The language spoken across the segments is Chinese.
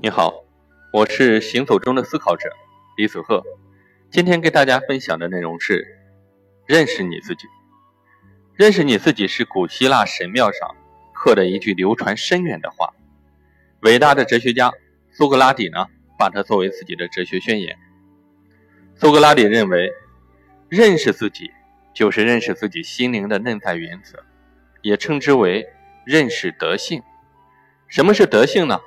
你好，我是行走中的思考者李子鹤。今天跟大家分享的内容是认识你自己。认识你自己是古希腊神庙上刻的一句流传深远的话。伟大的哲学家苏格拉底呢，把它作为自己的哲学宣言。苏格拉底认为，认识自己就是认识自己心灵的内在原则，也称之为认识德性。什么是德性呢？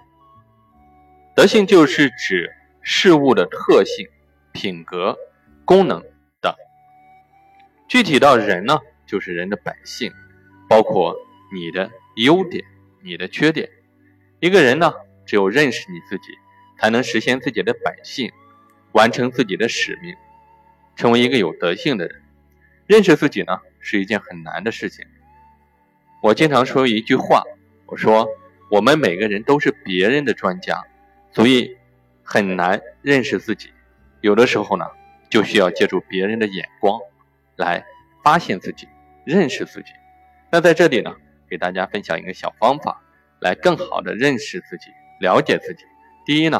德性就是指事物的特性、品格、功能等。具体到人呢，就是人的本性，包括你的优点、你的缺点。一个人呢，只有认识你自己，才能实现自己的本性，完成自己的使命，成为一个有德性的人。认识自己呢，是一件很难的事情。我经常说一句话，我说我们每个人都是别人的专家。所以很难认识自己，有的时候呢，就需要借助别人的眼光来发现自己、认识自己。那在这里呢，给大家分享一个小方法，来更好的认识自己、了解自己。第一呢，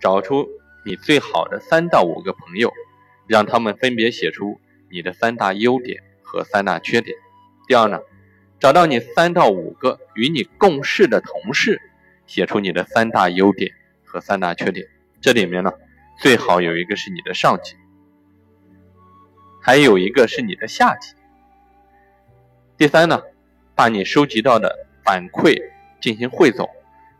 找出你最好的三到五个朋友，让他们分别写出你的三大优点和三大缺点。第二呢，找到你三到五个与你共事的同事，写出你的三大优点。和三大缺点，这里面呢，最好有一个是你的上级，还有一个是你的下级。第三呢，把你收集到的反馈进行汇总，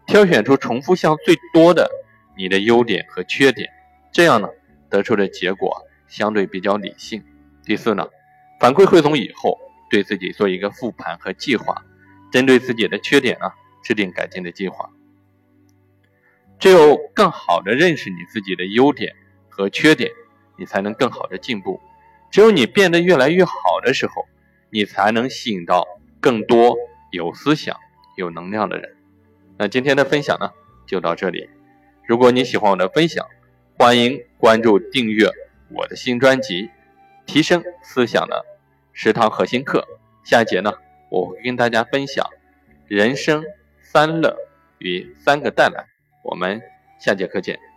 挑选出重复项最多的你的优点和缺点，这样呢，得出的结果相对比较理性。第四呢，反馈汇总以后，对自己做一个复盘和计划，针对自己的缺点呢，制定改进的计划。只有更好的认识你自己的优点和缺点，你才能更好的进步。只有你变得越来越好的时候，你才能吸引到更多有思想、有能量的人。那今天的分享呢，就到这里。如果你喜欢我的分享，欢迎关注订阅我的新专辑《提升思想的食堂核心课》。下一节呢，我会跟大家分享人生三乐与三个带来。我们下节课见。